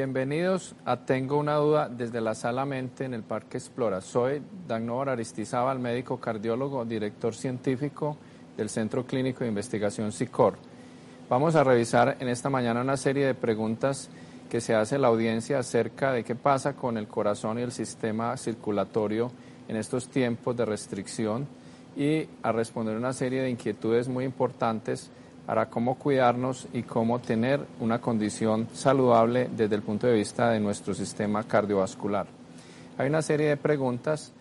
Bienvenidos a Tengo una duda desde la Sala Mente en el Parque Explora. Soy Dagnor Aristizábal, médico cardiólogo, director científico del Centro Clínico de Investigación SICOR. Vamos a revisar en esta mañana una serie de preguntas que se hace la audiencia acerca de qué pasa con el corazón y el sistema circulatorio en estos tiempos de restricción y a responder una serie de inquietudes muy importantes para cómo cuidarnos y cómo tener una condición saludable desde el punto de vista de nuestro sistema cardiovascular. Hay una serie de preguntas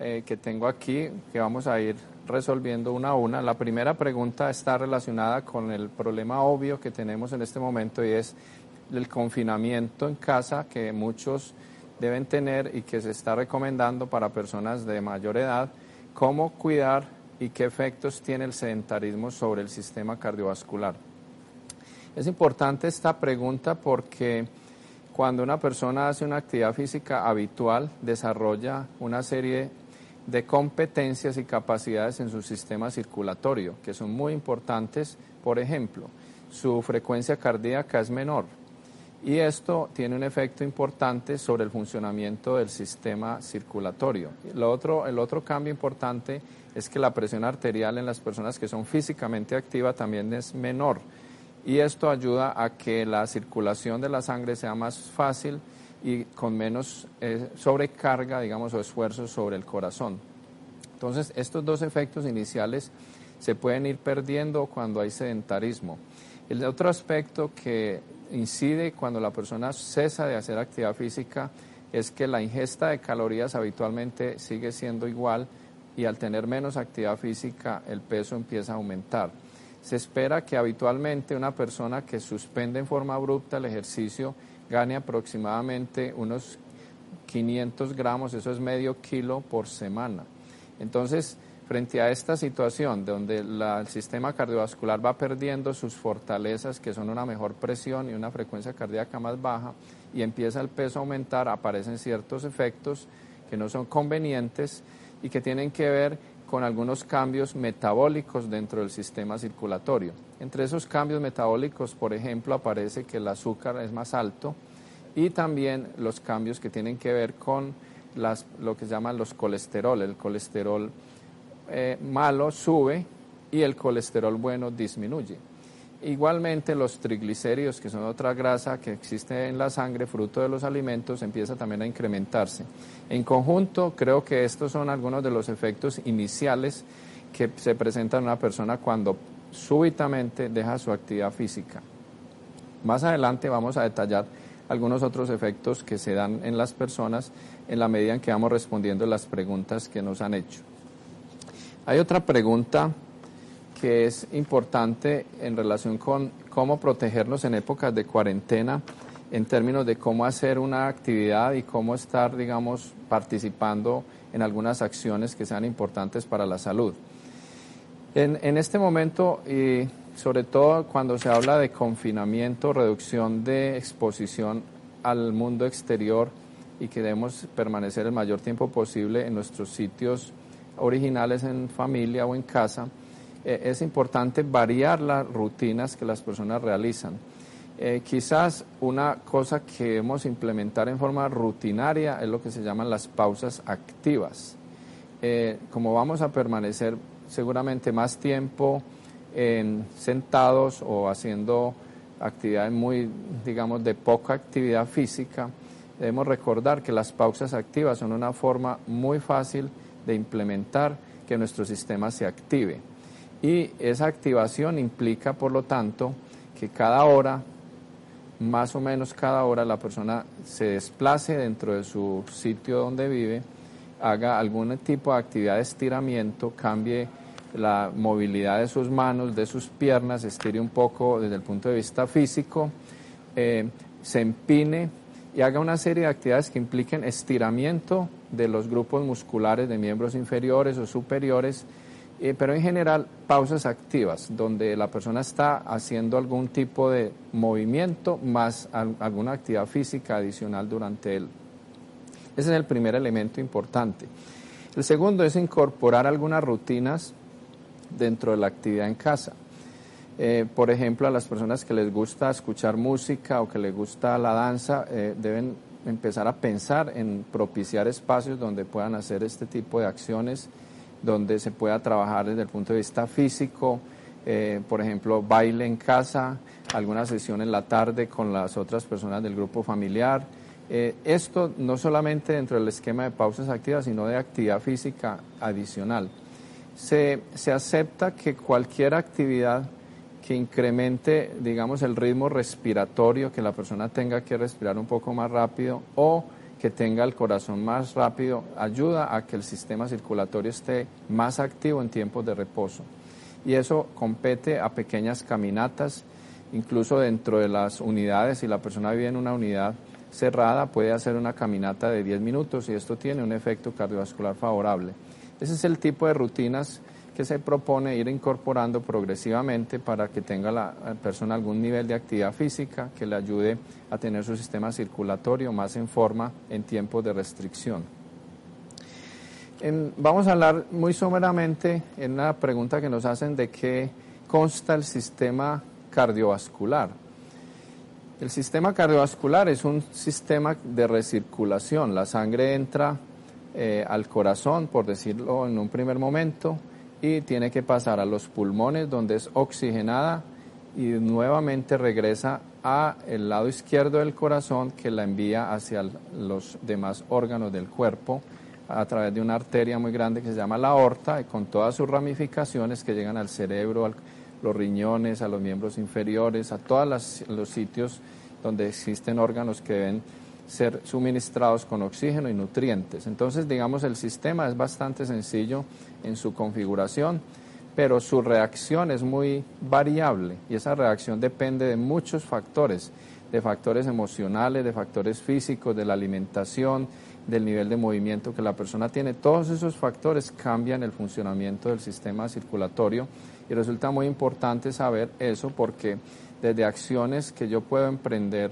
eh, que tengo aquí que vamos a ir resolviendo una a una. La primera pregunta está relacionada con el problema obvio que tenemos en este momento y es el confinamiento en casa que muchos deben tener y que se está recomendando para personas de mayor edad, cómo cuidar y qué efectos tiene el sedentarismo sobre el sistema cardiovascular. Es importante esta pregunta porque cuando una persona hace una actividad física habitual, desarrolla una serie de competencias y capacidades en su sistema circulatorio, que son muy importantes. Por ejemplo, su frecuencia cardíaca es menor, y esto tiene un efecto importante sobre el funcionamiento del sistema circulatorio. Lo otro, el otro cambio importante es que la presión arterial en las personas que son físicamente activas también es menor y esto ayuda a que la circulación de la sangre sea más fácil y con menos eh, sobrecarga, digamos, o esfuerzo sobre el corazón. Entonces, estos dos efectos iniciales se pueden ir perdiendo cuando hay sedentarismo. El otro aspecto que incide cuando la persona cesa de hacer actividad física es que la ingesta de calorías habitualmente sigue siendo igual y al tener menos actividad física el peso empieza a aumentar. Se espera que habitualmente una persona que suspende en forma abrupta el ejercicio gane aproximadamente unos 500 gramos, eso es medio kilo por semana. Entonces, frente a esta situación donde el sistema cardiovascular va perdiendo sus fortalezas, que son una mejor presión y una frecuencia cardíaca más baja, y empieza el peso a aumentar, aparecen ciertos efectos que no son convenientes y que tienen que ver con algunos cambios metabólicos dentro del sistema circulatorio. Entre esos cambios metabólicos, por ejemplo, aparece que el azúcar es más alto y también los cambios que tienen que ver con lo que se llaman los colesterol. El colesterol eh, malo sube y el colesterol bueno disminuye. Igualmente los triglicéridos, que son otra grasa que existe en la sangre fruto de los alimentos, empieza también a incrementarse. En conjunto, creo que estos son algunos de los efectos iniciales que se presentan en una persona cuando súbitamente deja su actividad física. Más adelante vamos a detallar algunos otros efectos que se dan en las personas en la medida en que vamos respondiendo las preguntas que nos han hecho. Hay otra pregunta que es importante en relación con cómo protegernos en épocas de cuarentena, en términos de cómo hacer una actividad y cómo estar, digamos, participando en algunas acciones que sean importantes para la salud. En, este momento, y sobre todo cuando se habla de confinamiento, reducción de exposición al mundo exterior y que debemos permanecer el mayor tiempo posible en nuestros sitios originales en familia o en casa, eh, es importante variar las rutinas que las personas realizan. Eh, quizás una cosa que debemos implementar en forma rutinaria es lo que se llaman las pausas activas. Eh, como vamos a permanecer seguramente más tiempo en, sentados o haciendo actividades muy, digamos, de poca actividad física, debemos recordar que las pausas activas son una forma muy fácil de implementar que nuestro sistema se active. Y esa activación implica, por lo tanto, que cada hora, más o menos cada hora, la persona se desplace dentro de su sitio donde vive, haga algún tipo de actividad de estiramiento, cambie la movilidad de sus manos, de sus piernas, estire un poco desde el punto de vista físico, eh, se empine y haga una serie de actividades que impliquen estiramiento de los grupos musculares de miembros inferiores o superiores, eh, pero en general pausas activas, donde la persona está haciendo algún tipo de movimiento más alguna actividad física adicional durante él. Ese es el primer elemento importante. El segundo es incorporar algunas rutinas dentro de la actividad en casa. Eh, por ejemplo, a las personas que les gusta escuchar música o que les gusta la danza, eh, deben empezar a pensar en propiciar espacios donde puedan hacer este tipo de acciones, donde se pueda trabajar desde el punto de vista físico, eh, por ejemplo, baile en casa, alguna sesión en la tarde con las otras personas del grupo familiar. esto no solamente dentro del esquema de pausas activas, sino de actividad física adicional se, se acepta que cualquier actividad que incremente, digamos, el ritmo respiratorio, que la persona tenga que respirar un poco más rápido o que tenga el corazón más rápido, ayuda a que el sistema circulatorio esté más activo en tiempos de reposo. Y eso compete a pequeñas caminatas, incluso dentro de las unidades, si la persona vive en una unidad cerrada, puede hacer una caminata de 10 minutos y esto tiene un efecto cardiovascular favorable. Ese es el tipo de rutinas que se propone ir incorporando progresivamente para que tenga la persona algún nivel de actividad física que le ayude a tener su sistema circulatorio más en forma en tiempos de restricción. vamos a hablar muy someramente en una pregunta que nos hacen de qué consta el sistema cardiovascular. El sistema cardiovascular es un sistema de recirculación. La sangre entra eh, al corazón, por decirlo en un primer momento, y tiene que pasar a los pulmones donde es oxigenada y nuevamente regresa a el lado izquierdo del corazón que la envía hacia los demás órganos del cuerpo a través de una arteria muy grande que se llama la aorta y con todas sus ramificaciones que llegan al cerebro, a los riñones, a los miembros inferiores, a todos los sitios donde existen órganos que deben ser suministrados con oxígeno y nutrientes. Entonces, digamos, el sistema es bastante sencillo en su configuración, pero su reacción es muy variable y esa reacción depende de muchos factores, de factores emocionales, de factores físicos, de la alimentación, del nivel de movimiento que la persona tiene. Todos esos factores cambian el funcionamiento del sistema circulatorio y resulta muy importante saber eso porque desde acciones que yo puedo emprender,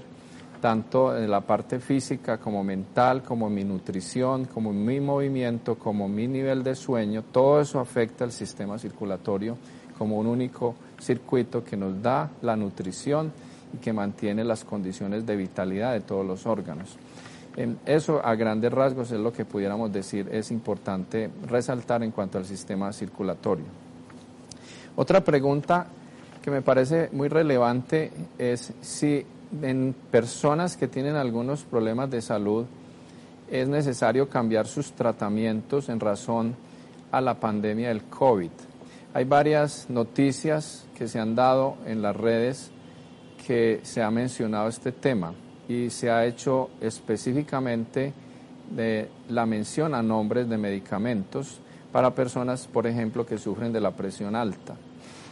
tanto en la parte física como mental, como mi nutrición, como mi movimiento, como mi nivel de sueño, todo eso afecta al sistema circulatorio como un único circuito que nos da la nutrición y que mantiene las condiciones de vitalidad de todos los órganos. Eso a grandes rasgos es lo que pudiéramos decir es importante resaltar en cuanto al sistema circulatorio. Otra pregunta que me parece muy relevante es si en personas que tienen algunos problemas de salud es necesario cambiar sus tratamientos en razón a la pandemia del COVID. Hay varias noticias que se han dado en las redes que se ha mencionado este tema y se ha hecho específicamente de la mención a nombres de medicamentos para personas, por ejemplo, que sufren de la presión alta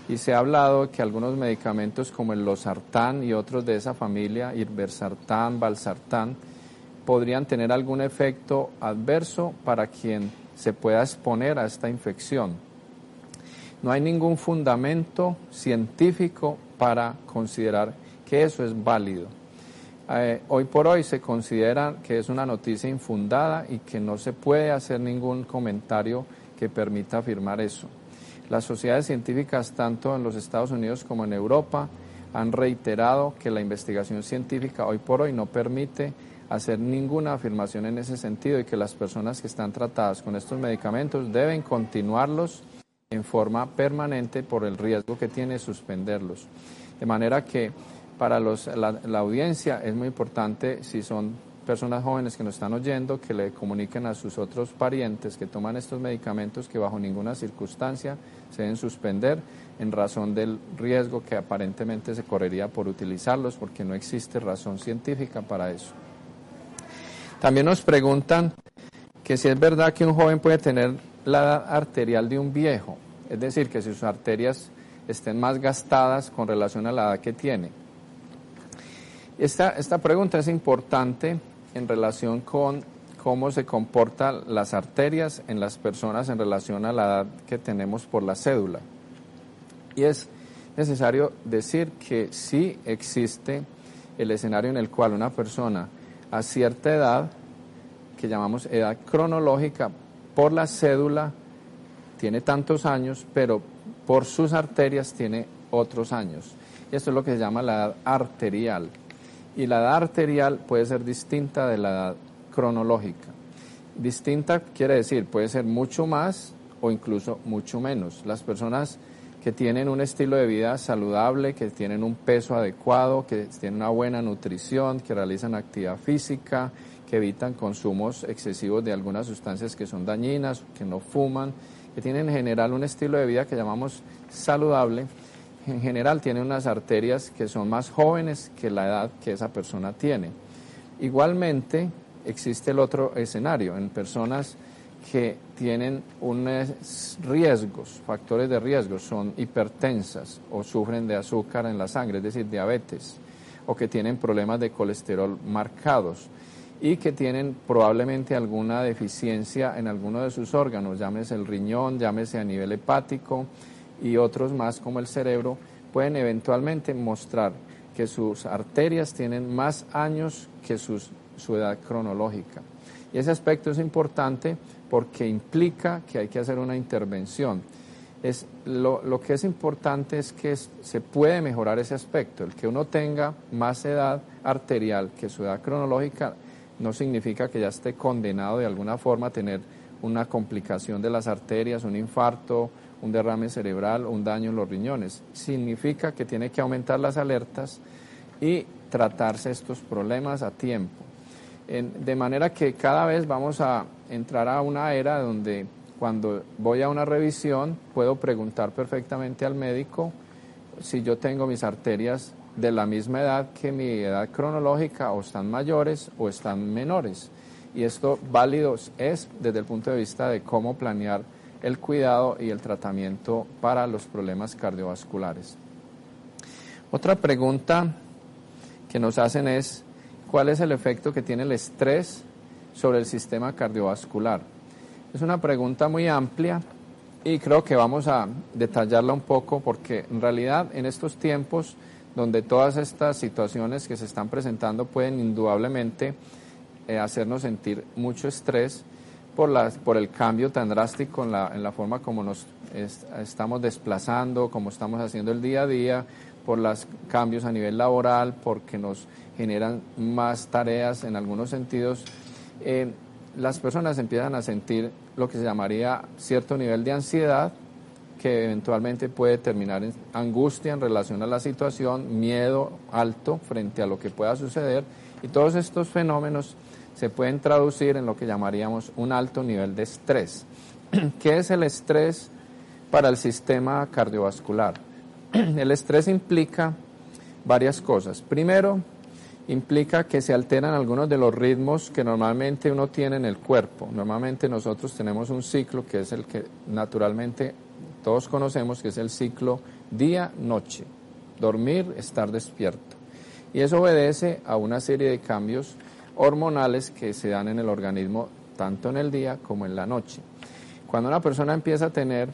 y se ha hablado que algunos medicamentos como el losartán y otros de esa familia, irbesartán, valsartán, podrían tener algún efecto adverso para quien se pueda exponer a esta infección. No hay ningún fundamento científico para considerar que eso es válido. Eh, hoy por hoy se considera que es una noticia infundada y que no se puede hacer ningún comentario que permita afirmar eso. Las sociedades científicas, tanto en los Estados Unidos como en Europa, han reiterado que la investigación científica hoy por hoy no permite hacer ninguna afirmación en ese sentido y que las personas que están tratadas con estos medicamentos deben continuarlos en forma permanente por el riesgo que tiene suspenderlos. De manera que para los, la, la audiencia es muy importante si son personas jóvenes que nos están oyendo que le comuniquen a sus otros parientes que toman estos medicamentos que bajo ninguna circunstancia se deben suspender en razón del riesgo que aparentemente se correría por utilizarlos porque no existe razón científica para eso. También nos preguntan que si es verdad que un joven puede tener la edad arterial de un viejo. es decir, que sus arterias estén más gastadas con relación a la edad que tiene. Esta, esta pregunta es importante en relación con cómo se comportan las arterias en las personas en relación a la edad que tenemos por la cédula. Y es necesario decir que sí existe el escenario en el cual una persona a cierta edad, que llamamos edad cronológica, por la cédula tiene tantos años, pero por sus arterias tiene otros años. Y esto es lo que se llama la edad arterial. Y la edad arterial puede ser distinta de la edad cronológica. Distinta quiere decir, puede ser mucho más o incluso mucho menos. Las personas que tienen un estilo de vida saludable, que tienen un peso adecuado, que tienen una buena nutrición, que realizan actividad física, que evitan consumos excesivos de algunas sustancias que son dañinas, que no fuman, que tienen en general un estilo de vida que llamamos saludable, en general tienen unas arterias que son más jóvenes que la edad que esa persona tiene. Igualmente existe el otro escenario en personas que tienen unos riesgos, factores de riesgo, son hipertensas o sufren de azúcar en la sangre, es decir, diabetes, o que tienen problemas de colesterol marcados y que tienen probablemente alguna deficiencia en alguno de sus órganos, llámese el riñón, llámese a nivel hepático y otros más como el cerebro, pueden eventualmente mostrar que sus arterias tienen más años que sus, su edad cronológica. Y ese aspecto es importante porque implica que hay que hacer una intervención. Es, lo, lo que es importante es que se puede mejorar ese aspecto. El que uno tenga más edad arterial que su edad cronológica no significa que ya esté condenado de alguna forma a tener una complicación de las arterias, un infarto, un derrame cerebral o un daño en los riñones. Significa que tiene que aumentar las alertas y tratarse estos problemas a tiempo. de manera que cada vez vamos a entrar a una era donde cuando voy a una revisión puedo preguntar perfectamente al médico si yo tengo mis arterias de la misma edad que mi edad cronológica o están mayores o están menores. Y esto válido es desde el punto de vista de cómo planear el cuidado y el tratamiento para los problemas cardiovasculares. Otra pregunta que nos hacen es, ¿cuál es el efecto que tiene el estrés sobre el sistema cardiovascular? Es una pregunta muy amplia y creo que vamos a detallarla un poco porque en realidad en estos tiempos donde todas estas situaciones que se están presentando pueden indudablemente eh, hacernos sentir mucho estrés por, por el cambio tan drástico en la, en la forma como nos estamos desplazando, como estamos haciendo el día a día, por los cambios a nivel laboral, porque nos generan más tareas en algunos sentidos. Eh, las personas empiezan a sentir lo que se llamaría cierto nivel de ansiedad, que eventualmente puede terminar en angustia en relación a la situación, miedo alto frente a lo que pueda suceder y todos estos fenómenos se pueden traducir en lo que llamaríamos un alto nivel de estrés. ¿Qué es el estrés para el sistema cardiovascular? El estrés implica varias cosas. Primero, implica que se alteran algunos de los ritmos que normalmente uno tiene en el cuerpo. Normalmente nosotros tenemos un ciclo que es el que naturalmente todos conocemos, que es el ciclo día-noche. Dormir, estar despierto. Y eso obedece a una serie de cambios hormonales que se dan en el organismo tanto en el día como en la noche. Cuando una persona empieza a tener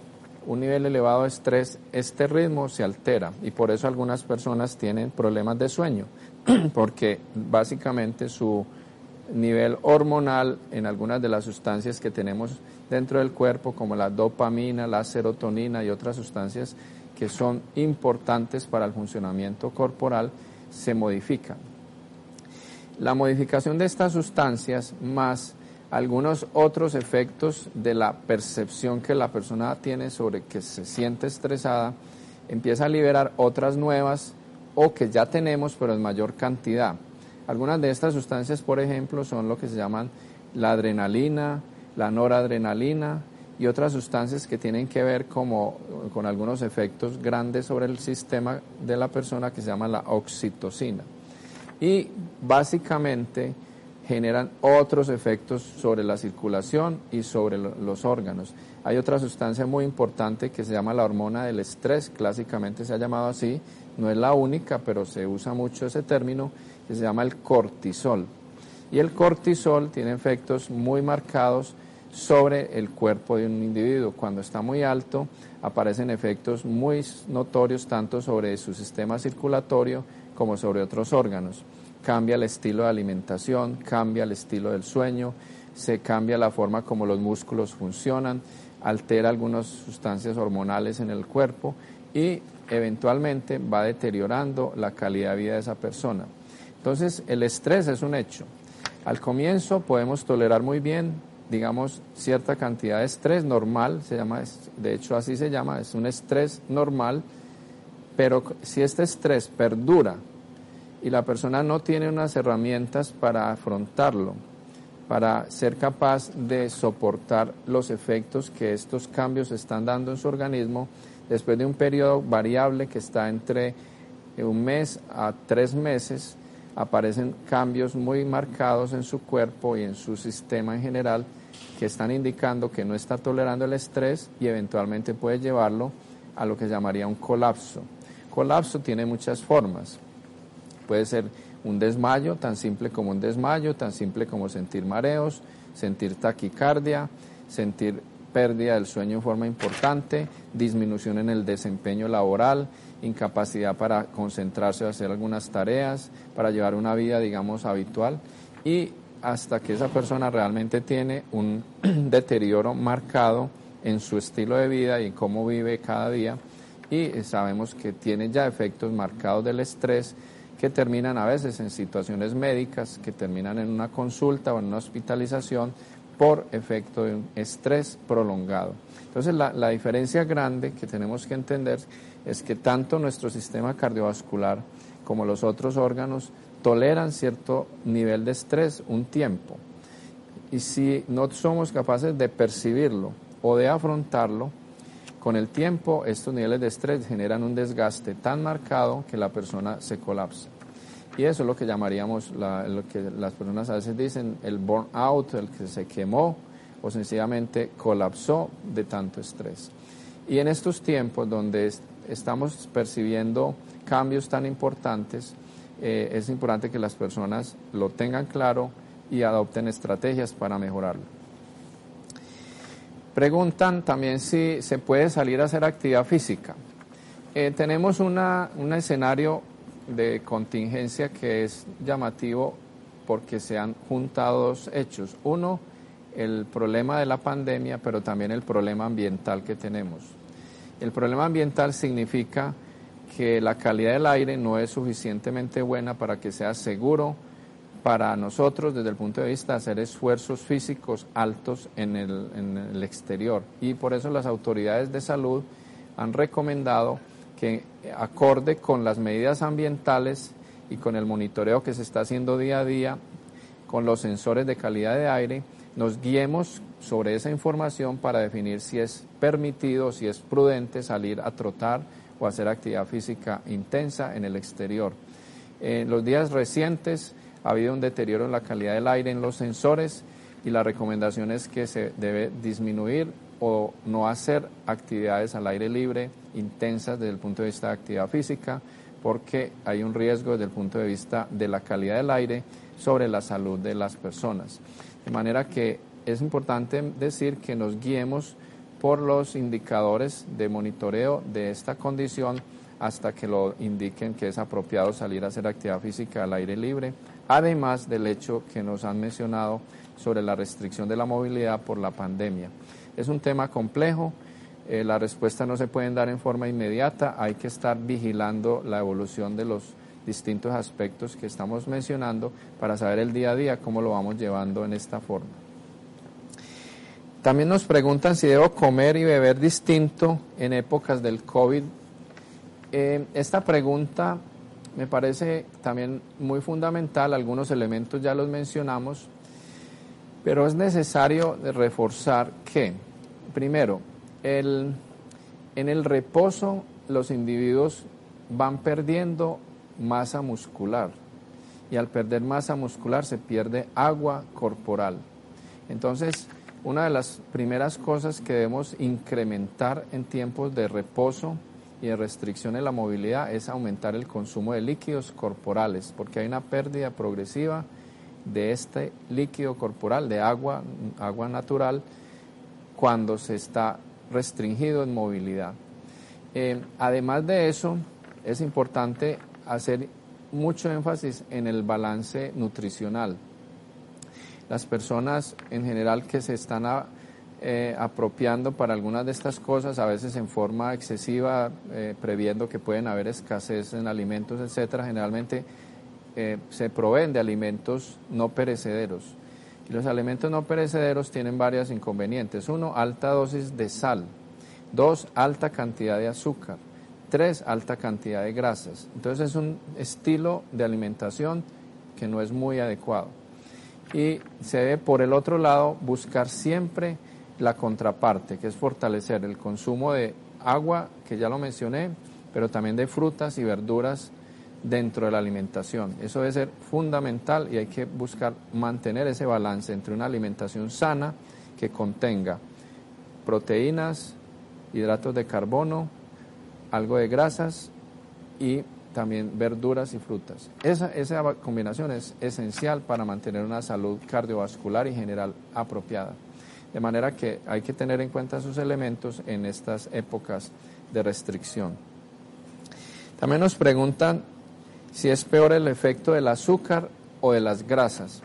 un nivel elevado de estrés, este ritmo se altera y por eso algunas personas tienen problemas de sueño, porque básicamente su nivel hormonal en algunas de las sustancias que tenemos dentro del cuerpo, como la dopamina, la serotonina y otras sustancias que son importantes para el funcionamiento corporal, se modifican. La modificación de estas sustancias más algunos otros efectos de la percepción que la persona tiene sobre que se siente estresada, empieza a liberar otras nuevas o que ya tenemos pero en mayor cantidad. Algunas de estas sustancias, por ejemplo, son lo que se llaman la adrenalina, la noradrenalina y otras sustancias que tienen que ver como, con algunos efectos grandes sobre el sistema de la persona que se llama la oxitocina. Y básicamente generan otros efectos sobre la circulación y sobre los órganos. Hay otra sustancia muy importante que se llama la hormona del estrés, clásicamente se ha llamado así, no es la única, pero se usa mucho ese término, que se llama el cortisol. Y el cortisol tiene efectos muy marcados sobre el cuerpo de un individuo. Cuando está muy alto, aparecen efectos muy notorios tanto sobre su sistema circulatorio como sobre otros órganos. Cambia el estilo de alimentación, cambia el estilo del sueño, se cambia la forma como los músculos funcionan, altera algunas sustancias hormonales en el cuerpo y eventualmente va deteriorando la calidad de vida de esa persona. Entonces, el estrés es un hecho. Al comienzo podemos tolerar muy bien, digamos, cierta cantidad de estrés normal, se llama, de hecho así se llama, es un estrés normal, pero si este estrés perdura y la persona no tiene unas herramientas para afrontarlo, para ser capaz de soportar los efectos que estos cambios están dando en su organismo, después de un periodo variable que está entre un mes a tres meses, aparecen cambios muy marcados en su cuerpo y en su sistema en general que están indicando que no está tolerando el estrés y eventualmente puede llevarlo a lo que llamaría un colapso. Colapso tiene muchas formas. Puede ser un desmayo, tan simple como un desmayo, tan simple como sentir mareos, sentir taquicardia, sentir pérdida del sueño en forma importante, disminución en el desempeño laboral, incapacidad para concentrarse o hacer algunas tareas, para llevar una vida, digamos, habitual. Y hasta que esa persona realmente tiene un deterioro marcado en su estilo de vida y en cómo vive cada día y sabemos que tiene ya efectos marcados del estrés que terminan a veces en situaciones médicas, que terminan en una consulta o en una hospitalización por efecto de un estrés prolongado. Entonces la, la diferencia grande que tenemos que entender es que tanto nuestro sistema cardiovascular como los otros órganos toleran cierto nivel de estrés un tiempo. Y si no somos capaces de percibirlo o de afrontarlo, con el tiempo estos niveles de estrés generan un desgaste tan marcado que la persona se colapsa. Y eso es lo que llamaríamos, lo que las personas a veces dicen, el burnout, el que se quemó o sencillamente colapsó de tanto estrés. Y en estos tiempos donde estamos percibiendo cambios tan importantes, eh, es importante que las personas lo tengan claro y adopten estrategias para mejorarlo. Preguntan también si se puede salir a hacer actividad física. Eh, tenemos una, un escenario de contingencia que es llamativo porque se han juntado dos hechos. Uno, el problema de la pandemia, pero también el problema ambiental que tenemos. El problema ambiental significa que la calidad del aire no es suficientemente buena para que sea seguro para nosotros desde el punto de vista de hacer esfuerzos físicos altos en el, en el exterior. Y por eso las autoridades de salud han recomendado que acorde con las medidas ambientales y con el monitoreo que se está haciendo día a día con los sensores de calidad de aire, nos guiemos sobre esa información para definir si es permitido, si es prudente salir a trotar o hacer actividad física intensa en el exterior. En los días recientes ha habido un deterioro en la calidad del aire en los sensores y la recomendación es que se debe disminuir o no hacer actividades al aire libre intensas desde el punto de vista de actividad física porque hay un riesgo desde el punto de vista de la calidad del aire sobre la salud de las personas. De manera que es importante decir que nos guiemos por los indicadores de monitoreo de esta condición hasta que lo indiquen que es apropiado salir a hacer actividad física al aire libre, además del hecho que nos han mencionado sobre la restricción de la movilidad por la pandemia. Es un tema complejo, eh, la respuesta no se puede dar en forma inmediata, hay que estar vigilando la evolución de los distintos aspectos que estamos mencionando para saber el día a día cómo lo vamos llevando en esta forma. También nos preguntan si debo comer y beber distinto en épocas del COVID. Eh, esta pregunta me parece también muy fundamental, algunos elementos ya los mencionamos, pero es necesario reforzar que, primero, el, en el reposo los individuos van perdiendo masa muscular y al perder masa muscular se pierde agua corporal. Entonces, una de las primeras cosas que debemos incrementar en tiempos de reposo y de restricción en la movilidad es aumentar el consumo de líquidos corporales, porque hay una pérdida progresiva de este líquido corporal, de agua, agua natural, cuando se está restringido en movilidad. Eh, además de eso, es importante hacer mucho énfasis en el balance nutricional. Las personas en general que se están eh, apropiando para algunas de estas cosas, a veces en forma excesiva, eh, previendo que pueden haber escasez en alimentos, etcétera, generalmente eh, se proveen de alimentos no perecederos. Y los alimentos no perecederos tienen varios inconvenientes. Uno, alta dosis de sal. Dos, alta cantidad de azúcar. Tres, alta cantidad de grasas. Entonces es un estilo de alimentación que no es muy adecuado. Y se debe, por el otro lado, buscar siempre la contraparte, que es fortalecer el consumo de agua, que ya lo mencioné, pero también de frutas y verduras dentro de la alimentación. Eso debe ser fundamental y hay que buscar mantener ese balance entre una alimentación sana que contenga proteínas, hidratos de carbono, algo de grasas y también verduras y frutas. Esa, esa combinación es esencial para mantener una salud cardiovascular y general apropiada. De manera que hay que tener en cuenta esos elementos en estas épocas de restricción. También nos preguntan si es peor el efecto del azúcar o de las grasas.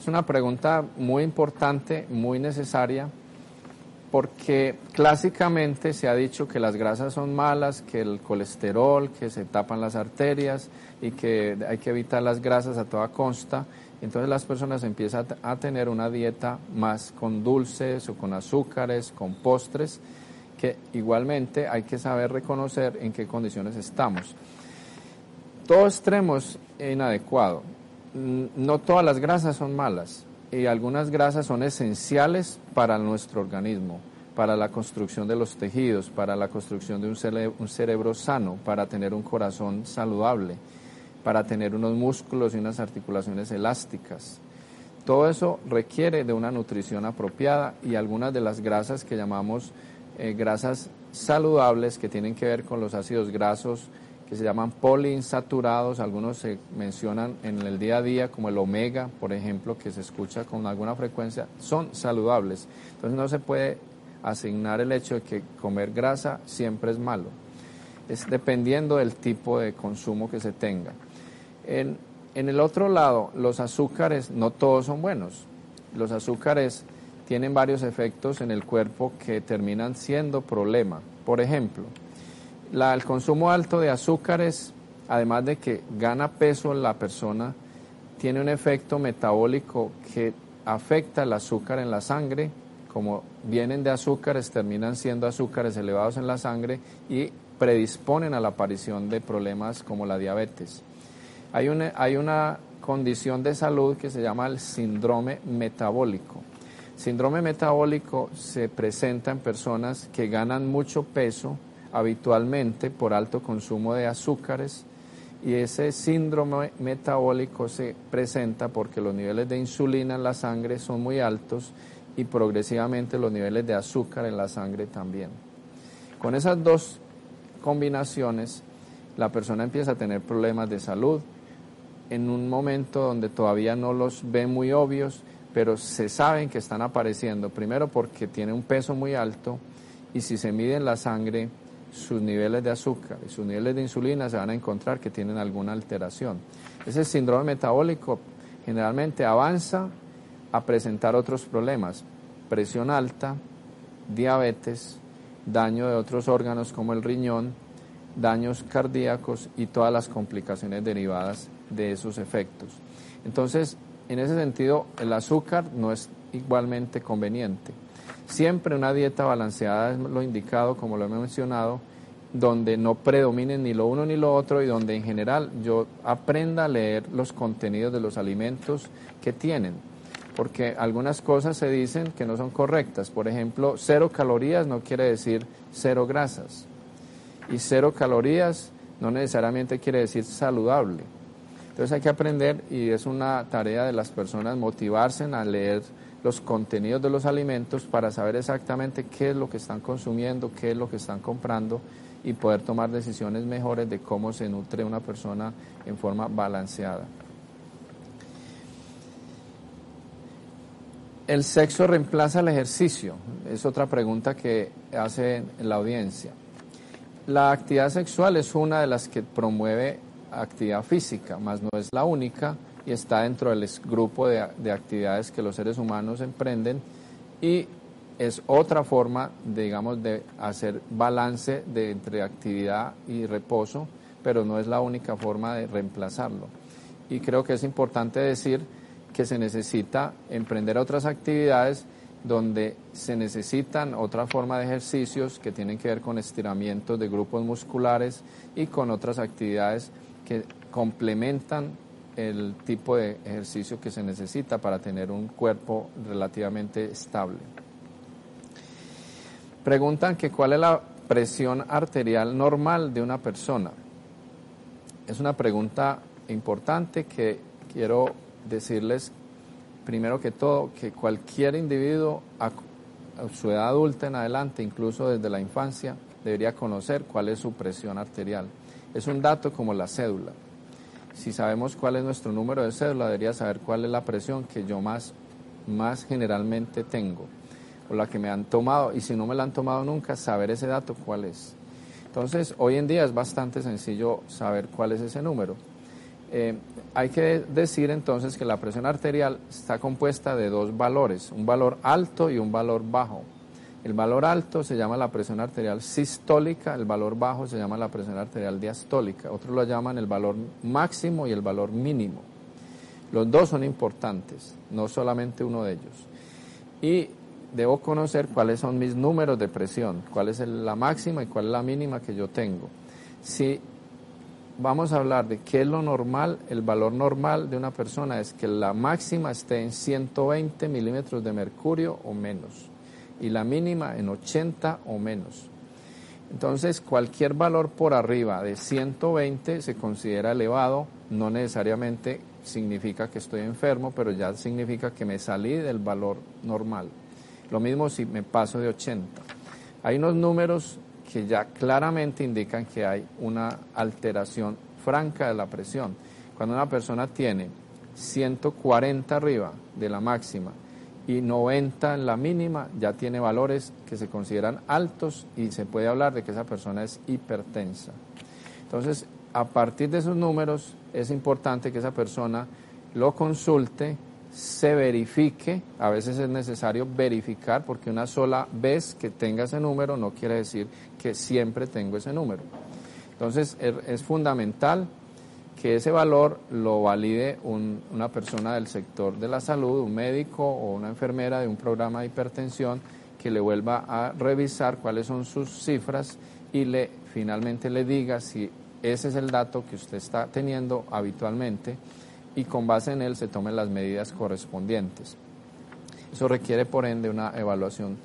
Es una pregunta muy importante, muy necesaria, porque clásicamente se ha dicho que las grasas son malas, que el colesterol, que se tapan las arterias y que hay que evitar las grasas a toda costa. Entonces las personas empiezan a tener una dieta más con dulces o con azúcares, con postres, que igualmente hay que saber reconocer en qué condiciones estamos. Todo extremo es inadecuado. No todas las grasas son malas y algunas grasas son esenciales para nuestro organismo, para la construcción de los tejidos, para la construcción de un, un cerebro sano, para tener un corazón saludable, para tener unos músculos y unas articulaciones elásticas. Todo eso requiere de una nutrición apropiada y algunas de las grasas que llamamos eh, grasas saludables que tienen que ver con los ácidos grasos, que se llaman poliinsaturados, algunos se mencionan en el día a día como el omega, por ejemplo, que se escucha con alguna frecuencia, son saludables. Entonces no se puede asignar el hecho de que comer grasa siempre es malo. Es dependiendo del tipo de consumo que se tenga. En, el otro lado, los azúcares no todos son buenos. Los azúcares tienen varios efectos en el cuerpo que terminan siendo problema. Por ejemplo, el consumo alto de azúcares, además de que gana peso la persona, tiene un efecto metabólico que afecta el azúcar en la sangre, como vienen de azúcares, terminan siendo azúcares elevados en la sangre y predisponen a la aparición de problemas como la diabetes. Hay una, condición de salud que se llama el síndrome metabólico. Síndrome metabólico se presenta en personas que ganan mucho peso, habitualmente por alto consumo de azúcares y ese síndrome metabólico se presenta porque los niveles de insulina en la sangre son muy altos y progresivamente los niveles de azúcar en la sangre también. Con esas dos combinaciones, la persona empieza a tener problemas de salud en un momento donde todavía no los ve muy obvios, pero se saben que están apareciendo, primero porque tiene un peso muy alto y si se mide en la sangre sus niveles de azúcar y sus niveles de insulina se van a encontrar que tienen alguna alteración. Ese síndrome metabólico generalmente avanza a presentar otros problemas, presión alta, diabetes, daño de otros órganos como el riñón, daños cardíacos y todas las complicaciones derivadas de esos efectos. Entonces, en ese sentido, el azúcar no es igualmente conveniente. Siempre una dieta balanceada es lo indicado, como lo he mencionado, donde no predominen ni lo uno ni lo otro y donde en general yo aprenda a leer los contenidos de los alimentos que tienen. Porque algunas cosas se dicen que no son correctas. Por ejemplo, cero calorías no quiere decir cero grasas. Y cero calorías no necesariamente quiere decir saludable. Entonces hay que aprender y es una tarea de las personas motivarse a leer los contenidos de los alimentos para saber exactamente qué es lo que están consumiendo, qué es lo que están comprando y poder tomar decisiones mejores de cómo se nutre una persona en forma balanceada. ¿El sexo reemplaza el ejercicio? Es otra pregunta que hace la audiencia. La actividad sexual es una de las que promueve actividad física, más no es la única y está dentro del grupo de, actividades que los seres humanos emprenden y es otra forma, digamos, de hacer balance de, entre actividad y reposo, pero no es la única forma de reemplazarlo. Y creo que es importante decir que se necesita emprender otras actividades donde se necesitan otra forma de ejercicios que tienen que ver con estiramientos de grupos musculares y con otras actividades que complementan el tipo de ejercicio que se necesita para tener un cuerpo relativamente estable. Preguntan que cuál es la presión arterial normal de una persona. Es una pregunta importante que quiero decirles primero que todo que cualquier individuo a su edad adulta en adelante, incluso desde la infancia, debería conocer cuál es su presión arterial. Es un dato como la cédula si sabemos cuál es nuestro número de cédula, debería saber cuál es la presión que yo más, más generalmente tengo o la que me han tomado y si no me la han tomado nunca, saber ese dato cuál es. Entonces, hoy en día es bastante sencillo saber cuál es ese número. Eh, hay que decir entonces que la presión arterial está compuesta de dos valores, un valor alto y un valor bajo. El valor alto se llama la presión arterial sistólica, el valor bajo se llama la presión arterial diastólica. Otros lo llaman el valor máximo y el valor mínimo. Los dos son importantes, no solamente uno de ellos. Y debo conocer cuáles son mis números de presión, cuál es la máxima y cuál es la mínima que yo tengo. Si vamos a hablar de qué es lo normal, el valor normal de una persona es que la máxima esté en 120 milímetros de mercurio o menos y la mínima en 80 o menos. Entonces, cualquier valor por arriba de 120 se considera elevado, no necesariamente significa que estoy enfermo, pero ya significa que me salí del valor normal. Lo mismo si me paso de 80. Hay unos números que ya claramente indican que hay una alteración franca de la presión. Cuando una persona tiene 140 arriba de la máxima y 90 en la mínima ya tiene valores que se consideran altos y se puede hablar de que esa persona es hipertensa. Entonces, a partir de esos números es importante que esa persona lo consulte, se verifique, a veces es necesario verificar porque una sola vez que tenga ese número no quiere decir que siempre tengo ese número. Entonces es fundamental que ese valor lo valide una persona del sector de la salud, un médico o una enfermera de un programa de hipertensión que le vuelva a revisar cuáles son sus cifras y le finalmente le diga si ese es el dato que usted está teniendo habitualmente y con base en él se tomen las medidas correspondientes. Eso requiere por ende una evaluación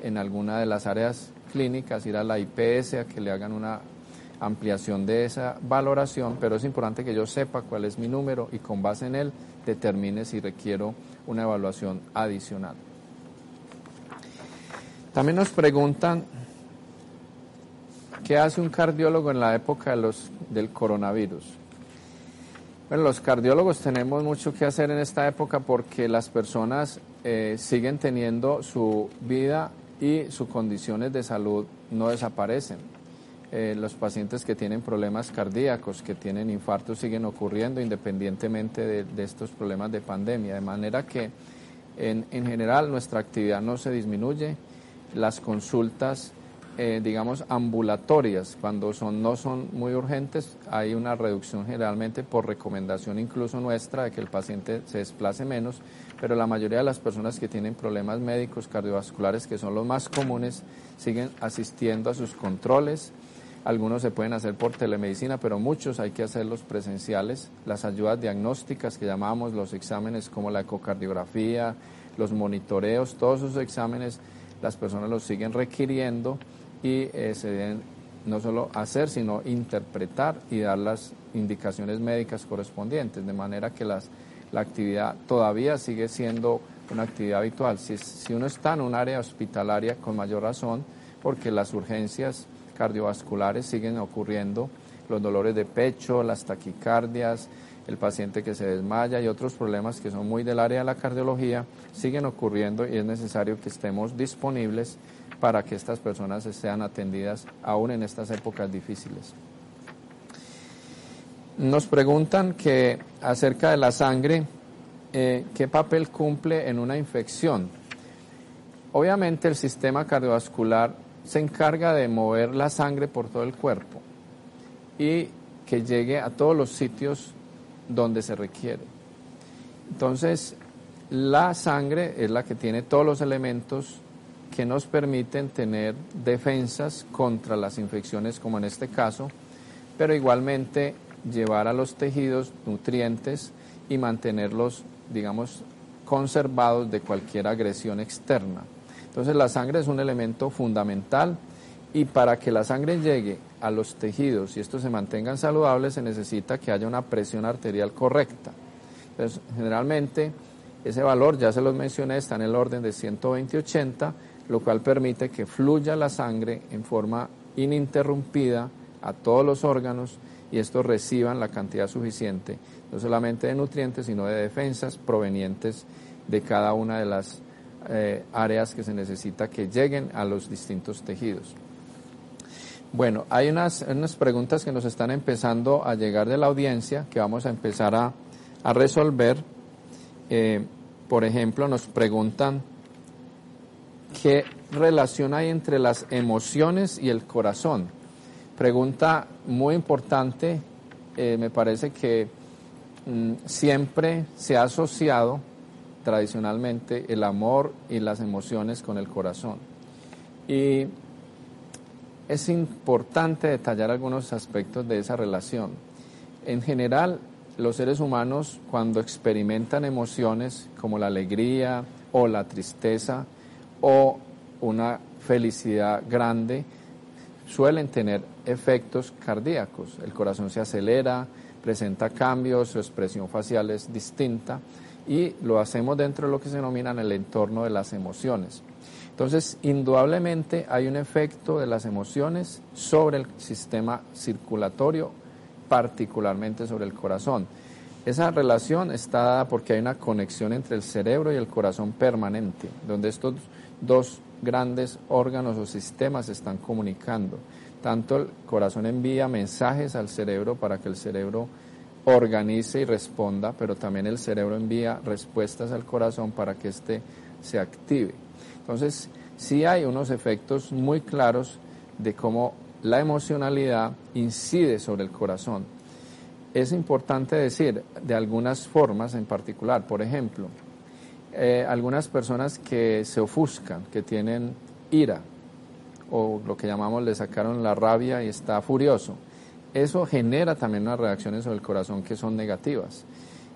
en alguna de las áreas clínicas, ir a la IPS a que le hagan una ampliación de esa valoración, pero es importante que yo sepa cuál es mi número y con base en él determine si requiero una evaluación adicional. También nos preguntan qué hace un cardiólogo en la época de los, del coronavirus. Bueno, los cardiólogos tenemos mucho que hacer en esta época porque las personas eh, siguen teniendo su vida y sus condiciones de salud no desaparecen. Eh, los pacientes que tienen problemas cardíacos, que tienen infartos, siguen ocurriendo independientemente de, estos problemas de pandemia. De manera que en, general nuestra actividad no se disminuye, las consultas, eh, digamos, ambulatorias, cuando son, no son muy urgentes, hay una reducción generalmente por recomendación incluso nuestra de que el paciente se desplace menos, pero la mayoría de las personas que tienen problemas médicos cardiovasculares, que son los más comunes, siguen asistiendo a sus controles algunos se pueden hacer por telemedicina, pero muchos hay que hacerlos presenciales. Las ayudas diagnósticas que llamamos los exámenes como la ecocardiografía, los monitoreos, todos esos exámenes las personas los siguen requiriendo y eh, se deben no solo hacer, sino interpretar y dar las indicaciones médicas correspondientes, de manera que las, la actividad todavía sigue siendo una actividad habitual. Si, si uno está en un área hospitalaria, con mayor razón, porque las urgencias cardiovasculares siguen ocurriendo, los dolores de pecho, las taquicardias, el paciente que se desmaya y otros problemas que son muy del área de la cardiología siguen ocurriendo y es necesario que estemos disponibles para que estas personas sean atendidas aún en estas épocas difíciles. Nos preguntan que acerca de la sangre, eh, ¿qué papel cumple en una infección? Obviamente el sistema cardiovascular se encarga de mover la sangre por todo el cuerpo y que llegue a todos los sitios donde se requiere. Entonces, la sangre es la que tiene todos los elementos que nos permiten tener defensas contra las infecciones como en este caso, pero igualmente llevar a los tejidos nutrientes y mantenerlos, digamos, conservados de cualquier agresión externa. Entonces la sangre es un elemento fundamental y para que la sangre llegue a los tejidos y estos se mantengan saludables se necesita que haya una presión arterial correcta. Entonces, generalmente ese valor, ya se los mencioné, está en el orden de 120-80, lo cual permite que fluya la sangre en forma ininterrumpida a todos los órganos y estos reciban la cantidad suficiente, no solamente de nutrientes, sino de defensas provenientes de cada una de las eh, áreas que se necesita que lleguen a los distintos tejidos. Bueno, hay unas, unas, preguntas que nos están empezando a llegar de la audiencia que vamos a empezar a, a resolver. Eh, por ejemplo, nos preguntan qué relación hay entre las emociones y el corazón. Pregunta muy importante, eh, me parece que mm, siempre se ha asociado tradicionalmente el amor y las emociones con el corazón. Y es importante detallar algunos aspectos de esa relación. En general, los seres humanos cuando experimentan emociones como la alegría o la tristeza o una felicidad grande, suelen tener efectos cardíacos. El corazón se acelera, presenta cambios, su expresión facial es distinta y lo hacemos dentro de lo que se denomina el entorno de las emociones. Entonces, indudablemente hay un efecto de las emociones sobre el sistema circulatorio, particularmente sobre el corazón. Esa relación está dada porque hay una conexión entre el cerebro y el corazón permanente, donde estos dos grandes órganos o sistemas se están comunicando. Tanto el corazón envía mensajes al cerebro para que el cerebro organice y responda, pero también el cerebro envía respuestas al corazón para que éste se active. Entonces, sí hay unos efectos muy claros de cómo la emocionalidad incide sobre el corazón. Es importante decir de algunas formas en particular, por ejemplo, eh, algunas personas que se ofuscan, que tienen ira, o lo que llamamos le sacaron la rabia y está furioso. Eso genera también unas reacciones sobre el corazón que son negativas.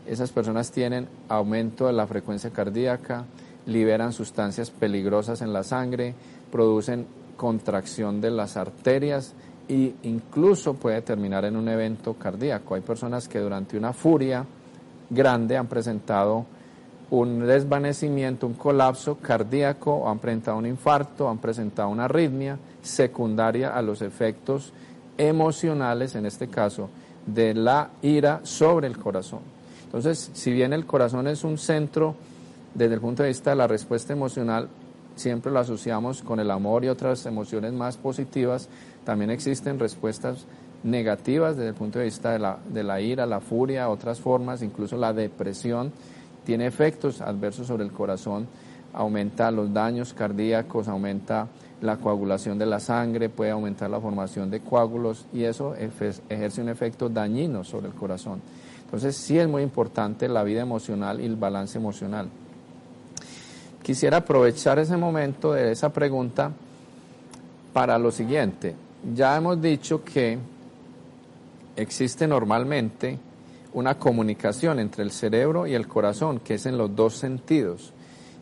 Esas personas tienen aumento de la frecuencia cardíaca, liberan sustancias peligrosas en la sangre, producen contracción de las arterias e incluso puede terminar en un evento cardíaco. Hay personas que durante una furia grande han presentado un desvanecimiento, un colapso cardíaco, han presentado un infarto, han presentado una arritmia secundaria a los efectos emocionales, en este caso, de la ira sobre el corazón. Entonces, si bien el corazón es un centro desde el punto de vista de la respuesta emocional, siempre lo asociamos con el amor y otras emociones más positivas, también existen respuestas negativas desde el punto de vista de la, de la ira, la furia, otras formas, incluso la depresión, tiene efectos adversos sobre el corazón, aumenta los daños cardíacos, aumenta la coagulación de la sangre, puede aumentar la formación de coágulos y eso ejerce un efecto dañino sobre el corazón. Entonces sí es muy importante la vida emocional y el balance emocional. Quisiera aprovechar ese momento de esa pregunta para lo siguiente. Ya hemos dicho que existe normalmente una comunicación entre el cerebro y el corazón, que es en los dos sentidos,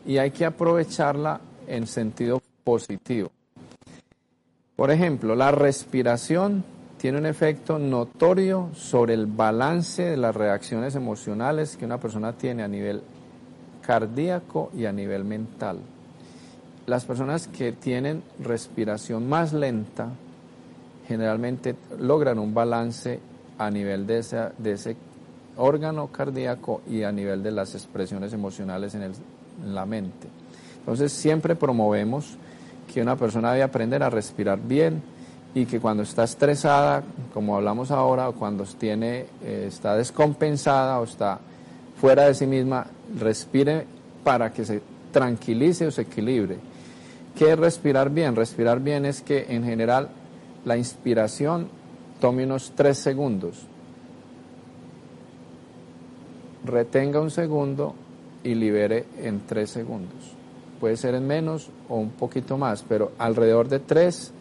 y hay que aprovecharla en sentido positivo. Por ejemplo, la respiración tiene un efecto notorio sobre el balance de las reacciones emocionales que una persona tiene a nivel cardíaco y a nivel mental. Las personas que tienen respiración más lenta generalmente logran un balance a nivel de, ese órgano cardíaco y a nivel de las expresiones emocionales en, en la mente. Entonces siempre promovemos que una persona debe aprender a respirar bien y que cuando está estresada, como hablamos ahora, o cuando tiene, eh, está descompensada o está fuera de sí misma, respire para que se tranquilice o se equilibre. ¿Qué es respirar bien? Respirar bien es que en general la inspiración tome unos tres segundos, retenga un segundo y libere en tres segundos. Puede ser en menos o un poquito más, pero alrededor de tres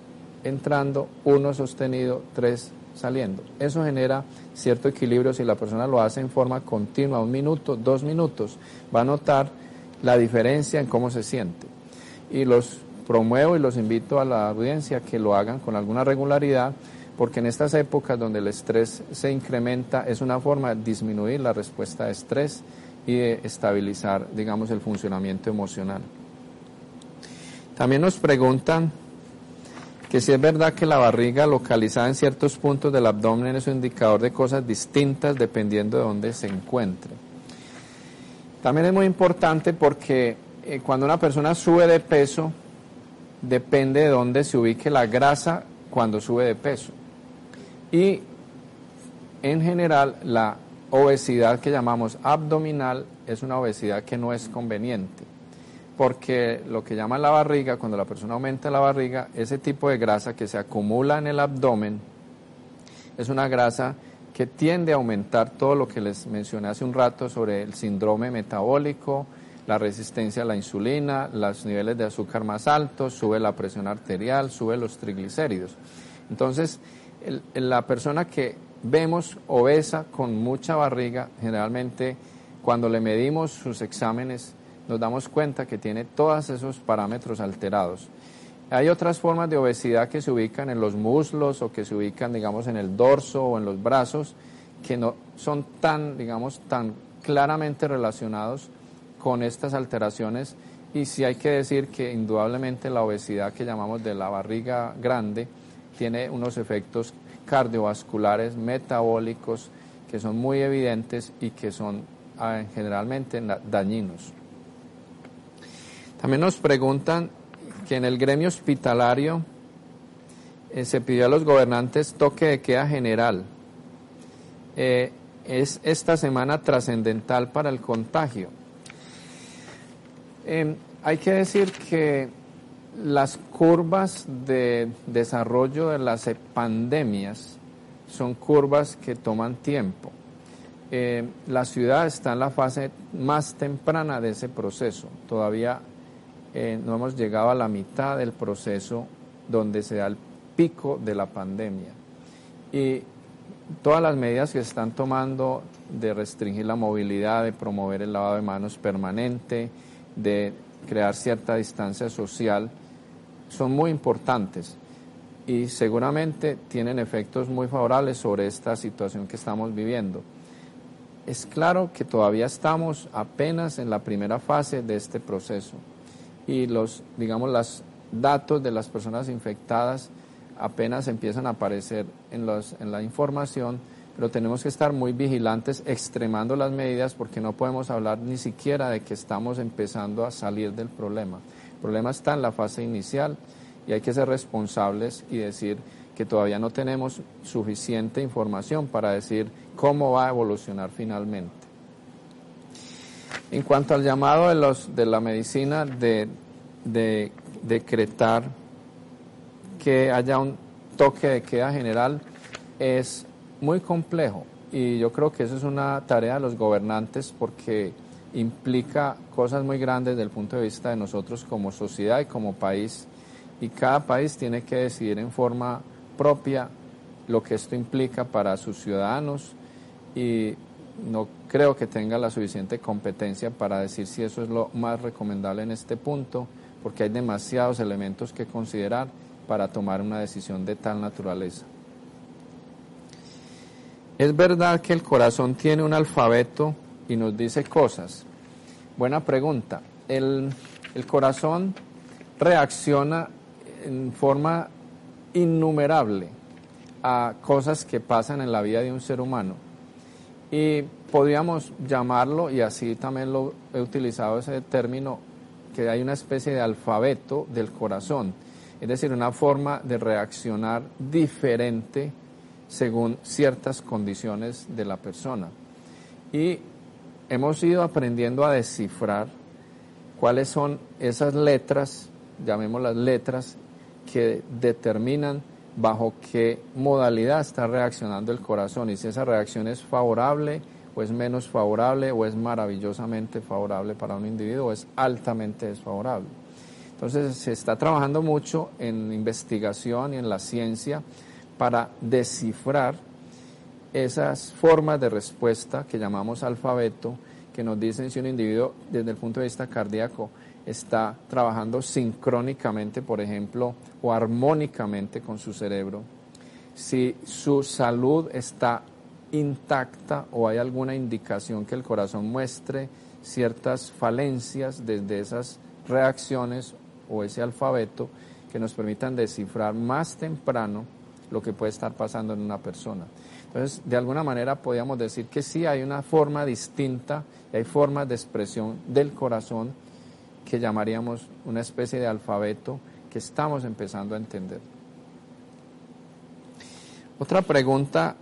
entrando, uno sostenido, tres saliendo. Eso genera cierto equilibrio si la persona lo hace en forma continua, un minuto, dos minutos, va a notar la diferencia en cómo se siente. Y los promuevo y los invito a la audiencia que lo hagan con alguna regularidad, porque en estas épocas donde el estrés se incrementa es una forma de disminuir la respuesta de estrés y de estabilizar, digamos, el funcionamiento emocional. También nos preguntan que si es verdad que la barriga localizada en ciertos puntos del abdomen es un indicador de cosas distintas dependiendo de dónde se encuentre. También es muy importante porque eh, cuando una persona sube de peso, depende de dónde se ubique la grasa cuando sube de peso. Y en general la obesidad que llamamos abdominal es una obesidad que no es conveniente porque lo que llama la barriga, cuando la persona aumenta la barriga, ese tipo de grasa que se acumula en el abdomen es una grasa que tiende a aumentar todo lo que les mencioné hace un rato sobre el síndrome metabólico, la resistencia a la insulina, los niveles de azúcar más altos, sube la presión arterial, sube los triglicéridos. Entonces, la persona que vemos obesa con mucha barriga, generalmente cuando le medimos sus exámenes nos damos cuenta que tiene todos esos parámetros alterados. Hay otras formas de obesidad que se ubican en los muslos o que se ubican, digamos, en el dorso o en los brazos, que no son tan, digamos, tan claramente relacionados con estas alteraciones. Y sí hay que decir que indudablemente la obesidad que llamamos de la barriga grande tiene unos efectos cardiovasculares, metabólicos, que son muy evidentes y que son ah, generalmente dañinos. También nos preguntan que en el gremio hospitalario eh, se pidió a los gobernantes toque de queda general. Eh, es esta semana trascendental para el contagio. Em, hay que decir que las curvas de desarrollo de las pandemias son curvas que toman tiempo. Eh, la ciudad está en la fase más temprana de ese proceso. Todavía eh, no hemos llegado a la mitad del proceso donde se da el pico de la pandemia. Y todas las medidas que se están tomando de restringir la movilidad, de promover el lavado de manos permanente, de crear cierta distancia social, son muy importantes y seguramente tienen efectos muy favorables sobre esta situación que estamos viviendo. Es claro que todavía estamos apenas en la primera fase de este proceso y los, digamos, los datos de las personas infectadas apenas empiezan a aparecer en, los, en la información, pero tenemos que estar muy vigilantes, extremando las medidas, porque no podemos hablar ni siquiera de que estamos empezando a salir del problema. El problema está en la fase inicial y hay que ser responsables y decir que todavía no tenemos suficiente información para decir cómo va a evolucionar finalmente. En cuanto al llamado de, los, de la medicina de, decretar que haya un toque de queda general, es muy complejo. Y yo creo que eso es una tarea de los gobernantes porque implica cosas muy grandes desde el punto de vista de nosotros como sociedad y como país. Y cada país tiene que decidir en forma propia lo que esto implica para sus ciudadanos. Y no creo que tenga la suficiente competencia para decir si eso es lo más recomendable en este punto, porque hay demasiados elementos que considerar para tomar una decisión de tal naturaleza. Es verdad que el corazón tiene un alfabeto y nos dice cosas. Buena pregunta. El, corazón reacciona en forma innumerable a cosas que pasan en la vida de un ser humano. Y podríamos llamarlo, y así también lo he utilizado ese término, que hay una especie de alfabeto del corazón, es decir, una forma de reaccionar diferente según ciertas condiciones de la persona. Y hemos ido aprendiendo a descifrar cuáles son esas letras, llamémoslas letras, que determinan bajo qué modalidad está reaccionando el corazón y si esa reacción es favorable o es menos favorable o es maravillosamente favorable para un individuo o es altamente desfavorable. Entonces se está trabajando mucho en investigación y en la ciencia para descifrar esas formas de respuesta que llamamos alfabeto, que nos dicen si un individuo desde el punto de vista cardíaco está trabajando sincrónicamente, por ejemplo, o armónicamente con su cerebro, si su salud está intacta o hay alguna indicación que el corazón muestre ciertas falencias desde esas reacciones o ese alfabeto que nos permitan descifrar más temprano lo que puede estar pasando en una persona. Entonces, de alguna manera podríamos decir que sí hay una forma distinta, hay formas de expresión del corazón que llamaríamos una especie de alfabeto que estamos empezando a entender. Otra pregunta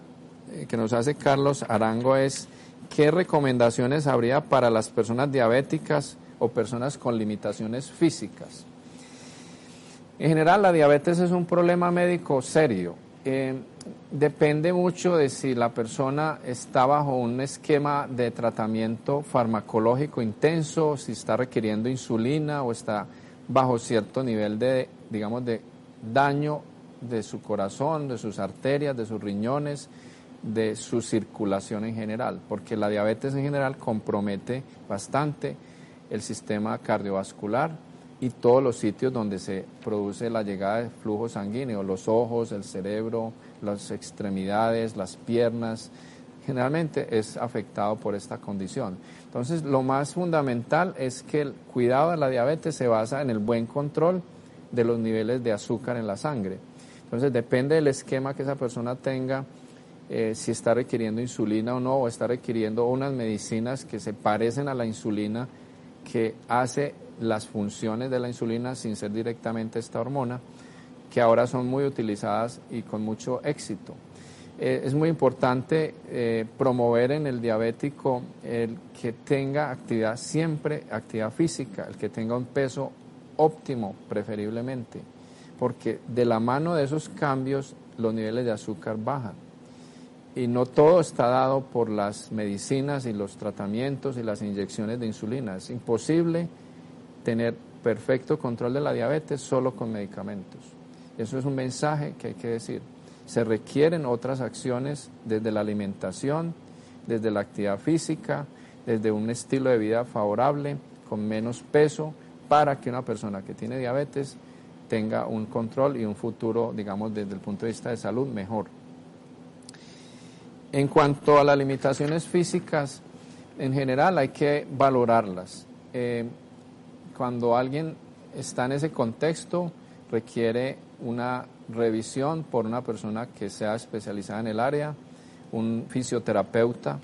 que nos hace Carlos Arango es, ¿qué recomendaciones habría para las personas diabéticas o personas con limitaciones físicas? En general, la diabetes es un problema médico serio. Eh, depende mucho de si la persona está bajo un esquema de tratamiento farmacológico intenso, si está requiriendo insulina o está bajo cierto nivel de, digamos, de daño de su corazón, de sus arterias, de sus riñones, de su circulación en general, porque la diabetes en general compromete bastante el sistema cardiovascular y todos los sitios donde se produce la llegada de flujo sanguíneo, los ojos, el cerebro, las extremidades, las piernas, generalmente es afectado por esta condición. Entonces, lo más fundamental es que el cuidado de la diabetes se basa en el buen control de los niveles de azúcar en la sangre. Entonces, depende del esquema que esa persona tenga, eh, si está requiriendo insulina o no, o está requiriendo unas medicinas que se parecen a la insulina, que hace las funciones de la insulina sin ser directamente esta hormona que ahora son muy utilizadas y con mucho éxito. Eh, es muy importante eh, promover en el diabético el que tenga actividad siempre, actividad física, el que tenga un peso óptimo preferiblemente, porque de la mano de esos cambios los niveles de azúcar bajan. Y no todo está dado por las medicinas y los tratamientos y las inyecciones de insulina. Es imposible tener perfecto control de la diabetes solo con medicamentos. Eso es un mensaje que hay que decir. Se requieren otras acciones desde la alimentación, desde la actividad física, desde un estilo de vida favorable, con menos peso, para que una persona que tiene diabetes tenga un control y un futuro, digamos, desde el punto de vista de salud mejor. En cuanto a las limitaciones físicas, en general hay que valorarlas. Eh, cuando alguien está en ese contexto, requiere una revisión por una persona que sea especializada en el área, un fisioterapeuta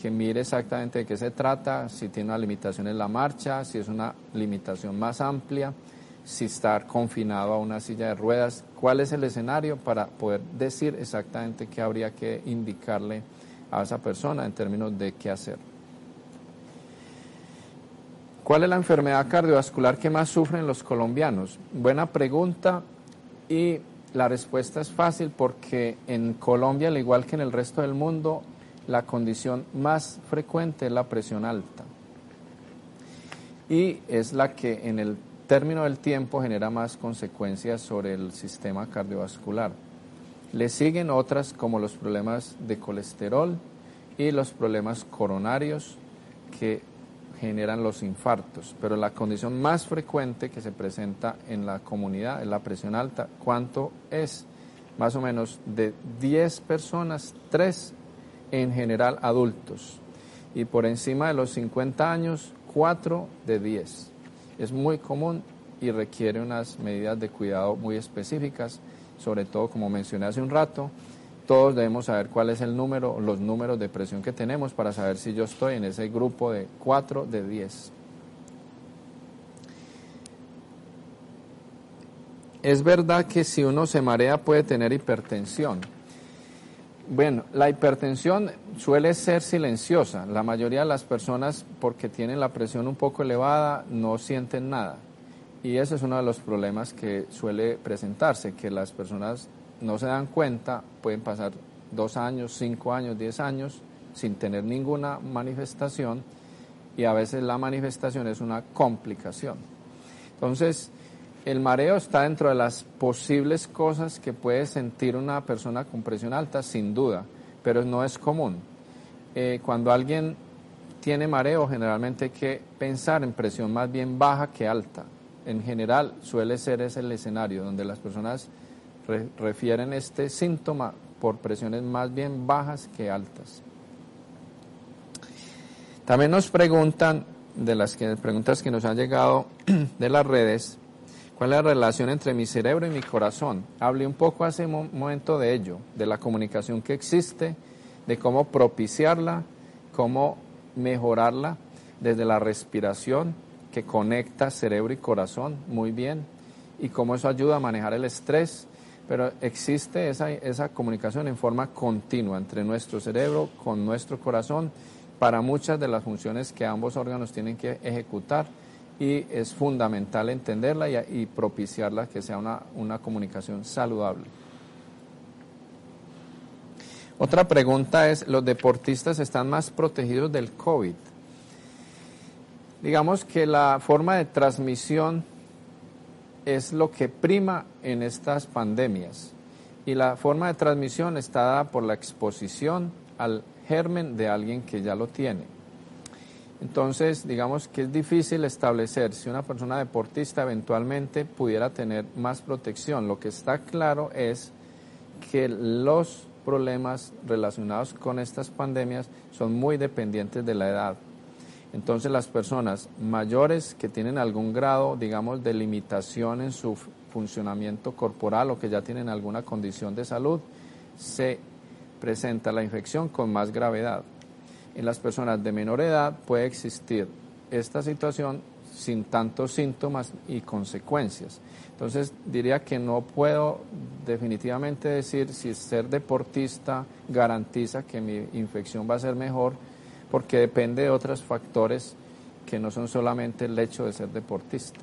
que mire exactamente de qué se trata, si tiene una limitación en la marcha, si es una limitación más amplia, si está confinado a una silla de ruedas, cuál es el escenario para poder decir exactamente qué habría que indicarle a esa persona en términos de qué hacer. ¿Cuál es la enfermedad cardiovascular que más sufren los colombianos? Buena pregunta y la respuesta es fácil porque en Colombia, al igual que en el resto del mundo, la condición más frecuente es la presión alta. Y es la que en el término del tiempo genera más consecuencias sobre el sistema cardiovascular. Le siguen otras como los problemas de colesterol y los problemas coronarios que generan los infartos, pero la condición más frecuente que se presenta en la comunidad es la presión alta. ¿Cuánto es? Más o menos de 10 personas, 3 en general adultos. Y por encima de los 50 años, 4 de 10. Es muy común y requiere unas medidas de cuidado muy específicas, sobre todo como mencioné hace un rato, todos debemos saber cuál es el número, los números de presión que tenemos para saber si yo estoy en ese grupo de 4 de 10. Es verdad que si uno se marea puede tener hipertensión. Bueno, la hipertensión suele ser silenciosa. La mayoría de las personas, porque tienen la presión un poco elevada, no sienten nada. Y ese es uno de los problemas que suele presentarse, que las personas no se dan cuenta, pueden pasar dos años, cinco años, diez años sin tener ninguna manifestación y a veces la manifestación es una complicación. Entonces, el mareo está dentro de las posibles cosas que puede sentir una persona con presión alta, sin duda, pero no es común. Eh, cuando alguien tiene mareo, generalmente hay que pensar en presión más bien baja que alta. En general suele ser ese el escenario donde las personas refieren este síntoma por presiones más bien bajas que altas. También nos preguntan, de las preguntas que nos han llegado de las redes, ¿cuál es la relación entre mi cerebro y mi corazón? Hablé un poco hace un momento de ello, de la comunicación que existe, de cómo propiciarla, cómo mejorarla desde la respiración que conecta cerebro y corazón muy bien y cómo eso ayuda a manejar el estrés pero existe esa, esa comunicación en forma continua entre nuestro cerebro con nuestro corazón para muchas de las funciones que ambos órganos tienen que ejecutar y es fundamental entenderla y, propiciarla que sea una, una comunicación saludable. Otra pregunta es, ¿los deportistas están más protegidos del COVID? Digamos que la forma de transmisión es lo que prima en estas pandemias. Y la forma de transmisión está dada por la exposición al germen de alguien que ya lo tiene. Entonces, digamos que es difícil establecer si una persona deportista eventualmente pudiera tener más protección. Lo que está claro es que los problemas relacionados con estas pandemias son muy dependientes de la edad. Entonces las personas mayores que tienen algún grado, digamos, de limitación en su funcionamiento corporal o que ya tienen alguna condición de salud, se presenta la infección con más gravedad. En las personas de menor edad puede existir esta situación sin tantos síntomas y consecuencias. Entonces diría que no puedo definitivamente decir si ser deportista garantiza que mi infección va a ser mejor porque depende de otros factores que no son solamente el hecho de ser deportista.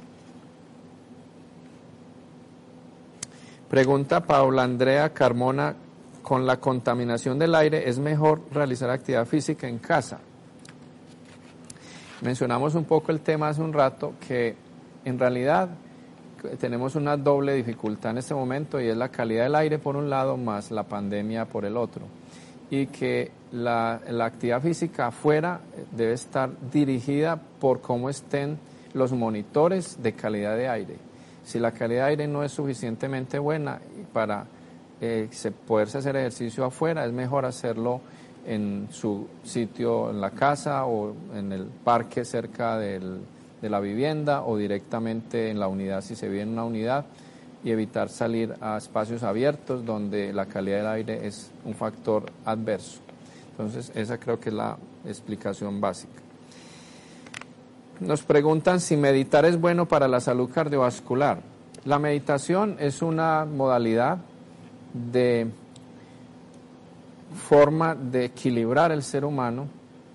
Pregunta Paula Andrea Carmona, ¿con la contaminación del aire es mejor realizar actividad física en casa? Mencionamos un poco el tema hace un rato que en realidad tenemos una doble dificultad en este momento y es la calidad del aire por un lado más la pandemia por el otro y que la, actividad física afuera debe estar dirigida por cómo estén los monitores de calidad de aire. Si la calidad de aire no es suficientemente buena para eh, poderse hacer ejercicio afuera, es mejor hacerlo en su sitio, en la casa o en el parque cerca de la vivienda o directamente en la unidad si se vive en una unidad y evitar salir a espacios abiertos donde la calidad del aire es un factor adverso. Entonces, esa creo que es la explicación básica. Nos preguntan si meditar es bueno para la salud cardiovascular. La meditación es una modalidad de forma de equilibrar el ser humano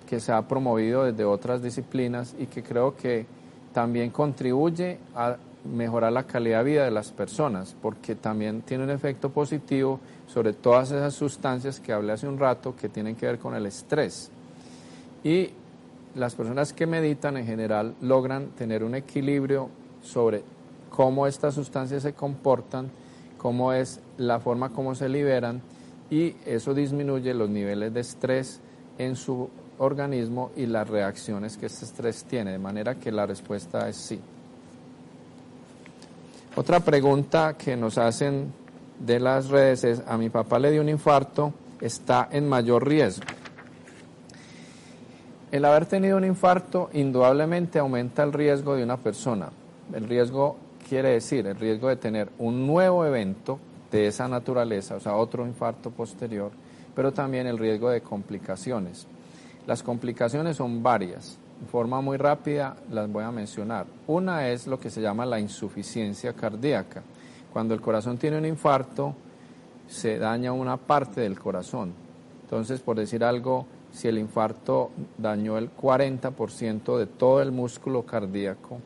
que se ha promovido desde otras disciplinas y que creo que también contribuye a mejorar la calidad de vida de las personas, porque también tiene un efecto positivo sobre todas esas sustancias que hablé hace un rato que tienen que ver con el estrés. Y las personas que meditan en general logran tener un equilibrio sobre cómo estas sustancias se comportan, cómo es la forma como se liberan y eso disminuye los niveles de estrés en su organismo y las reacciones que este estrés tiene, de manera que la respuesta es sí. Otra pregunta que nos hacen de las redes es, a mi papá le dio un infarto, está en mayor riesgo. El haber tenido un infarto indudablemente aumenta el riesgo de una persona. El riesgo quiere decir el riesgo de tener un nuevo evento de esa naturaleza, o sea, otro infarto posterior, pero también el riesgo de complicaciones. Las complicaciones son varias. En forma muy rápida las voy a mencionar. Una es lo que se llama la insuficiencia cardíaca. Cuando el corazón tiene un infarto, se daña una parte del corazón. Entonces, por decir algo, si el infarto dañó el 40% de todo el músculo cardíaco,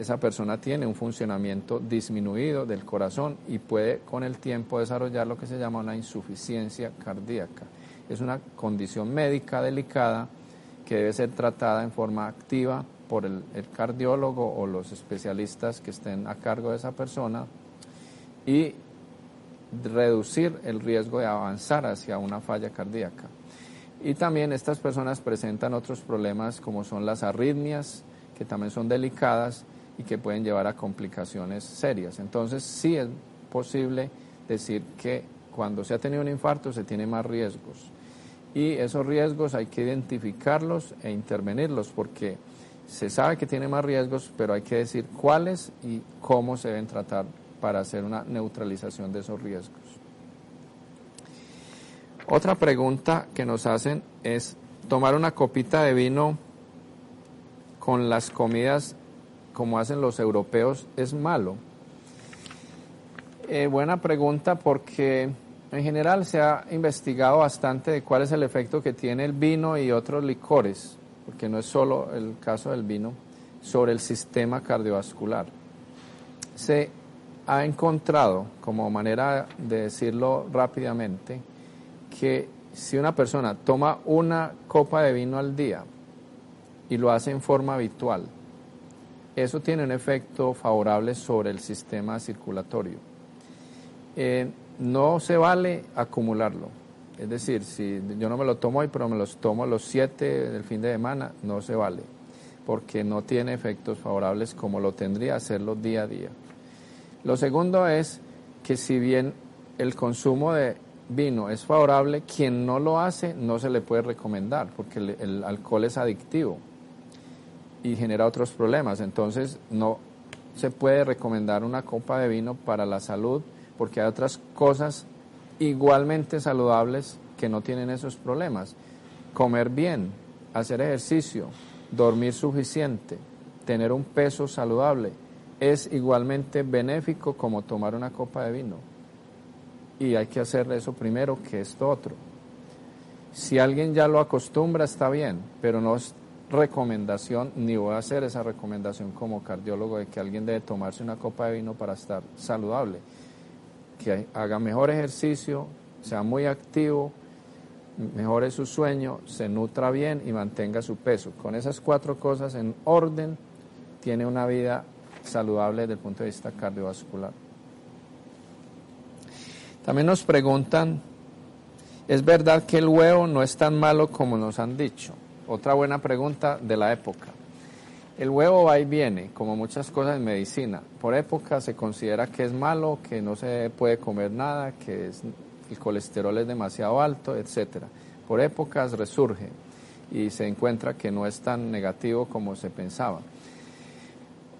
esa persona tiene un funcionamiento disminuido del corazón y puede con el tiempo desarrollar lo que se llama una insuficiencia cardíaca. Es una condición médica delicada que debe ser tratada en forma activa por el, cardiólogo o los especialistas que estén a cargo de esa persona y reducir el riesgo de avanzar hacia una falla cardíaca. Y también estas personas presentan otros problemas como son las arritmias, que también son delicadas y que pueden llevar a complicaciones serias. Entonces sí es posible decir que cuando se ha tenido un infarto se tiene más riesgos y esos riesgos hay que identificarlos e intervenirlos porque se sabe que tiene más riesgos, pero hay que decir cuáles y cómo se deben tratar para hacer una neutralización de esos riesgos. Otra pregunta que nos hacen es, ¿tomar una copita de vino con las comidas como hacen los europeos es malo? Eh, buena pregunta porque en general se ha investigado bastante de cuál es el efecto que tiene el vino y otros licores, porque no es solo el caso del vino, sobre el sistema cardiovascular. Se ha encontrado, como manera de decirlo rápidamente, que si una persona toma una copa de vino al día y lo hace en forma habitual, eso tiene un efecto favorable sobre el sistema circulatorio. Eh, no se vale acumularlo. Es decir, si yo no me lo tomo hoy, pero me los tomo los siete del fin de semana, no se vale, porque no tiene efectos favorables como lo tendría hacerlo día a día. Lo segundo es que si bien el consumo de vino es favorable, quien no lo hace no se le puede recomendar, porque el, el alcohol es adictivo y genera otros problemas. Entonces no se puede recomendar una copa de vino para la salud porque hay otras cosas igualmente saludables que no tienen esos problemas. Comer bien, hacer ejercicio, dormir suficiente, tener un peso saludable, es igualmente benéfico como tomar una copa de vino. Y hay que hacer eso primero que esto otro. Si alguien ya lo acostumbra, está bien, pero no recomendación, ni voy a hacer esa recomendación como cardiólogo de que alguien debe tomarse una copa de vino para estar saludable que haga mejor ejercicio, sea muy activo, mejore su sueño, se nutra bien y mantenga su peso. Con esas cuatro cosas en orden, tiene una vida saludable desde el punto de vista cardiovascular. También nos preguntan, ¿es verdad que el huevo no es tan malo como nos han dicho? Otra buena pregunta de la época. El huevo va y viene, como muchas cosas en medicina. Por época se considera que es malo, que no se puede comer nada, que el colesterol es demasiado alto, etc. Por épocas resurge y se encuentra que no es tan negativo como se pensaba.